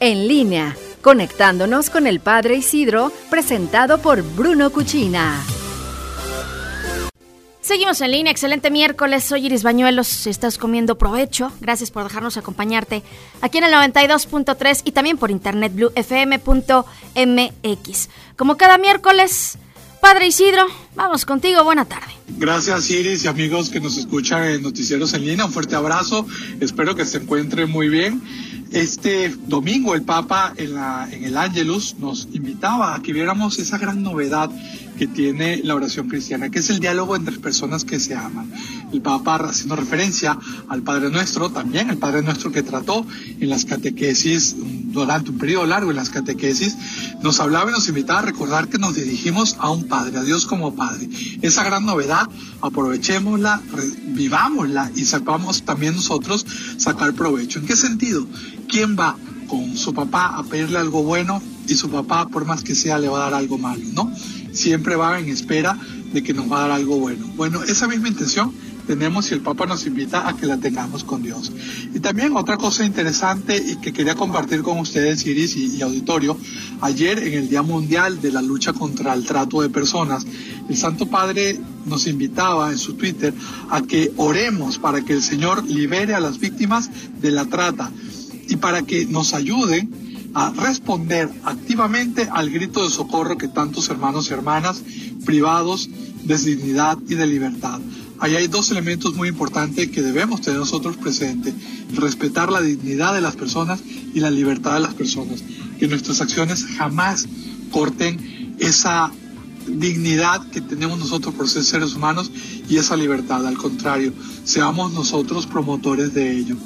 en línea, conectándonos con el Padre Isidro, presentado por Bruno Cuchina. Seguimos en línea, excelente miércoles, soy Iris Bañuelos, si estás comiendo provecho, gracias por dejarnos acompañarte aquí en el 92.3 y también por internet bluefm.mx. Como cada miércoles, Padre Isidro, vamos contigo, buena tarde. Gracias Iris y amigos que nos escuchan en Noticieros en línea, un fuerte abrazo, espero que se encuentren muy bien. Este domingo el Papa en, el Ángelus nos invitaba a que viéramos esa gran novedad que tiene la oración cristiana, que es el diálogo entre personas que se aman. El Papa, haciendo referencia al Padre Nuestro, también el Padre Nuestro que trató en las catequesis, durante un periodo largo en las catequesis, nos hablaba y nos invitaba a recordar que nos dirigimos a un Padre, a Dios como Padre. Esa gran novedad, aprovechémosla, vivámosla y sepamos también nosotros sacar provecho. ¿En qué sentido? ¿Quién va con su papá a pedirle algo bueno y su papá, por más que sea, le va a dar algo malo, ¿no? siempre va en espera de que nos va a dar algo bueno. Bueno, esa misma intención tenemos y el Papa nos invita a que la tengamos con Dios. Y también otra cosa interesante y que quería compartir con ustedes, Iris y, auditorio, ayer en el Día Mundial de la Lucha contra el Trato de Personas, el Santo Padre nos invitaba en su Twitter a que oremos para que el Señor libere a las víctimas de la trata y para que nos ayuden a responder activamente al grito de socorro que tantos hermanos y hermanas privados de dignidad y de libertad. Ahí hay dos elementos muy importantes que debemos tener nosotros presentes. Respetar la dignidad de las personas y la libertad de las personas. Que nuestras acciones jamás corten esa dignidad que tenemos nosotros por ser seres humanos y esa libertad. Al contrario, seamos nosotros promotores de ello.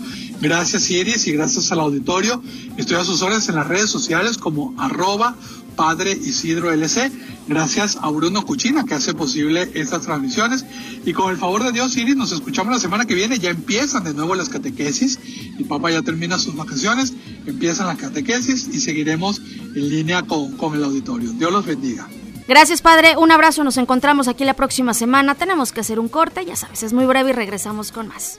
Gracias Iris y gracias al auditorio. Estoy a sus órdenes en las redes sociales como arroba Padre Isidro LC. Gracias a Bruno Cuchina que hace posible estas transmisiones. Y con el favor de Dios, Iris, nos escuchamos la semana que viene. Ya empiezan de nuevo las catequesis. El Papa ya termina sus vacaciones. Empiezan las catequesis y seguiremos en línea con, con el auditorio. Dios los bendiga. Gracias, padre. Un abrazo. Nos encontramos aquí la próxima semana. Tenemos que hacer un corte, ya sabes, es muy breve y regresamos con más.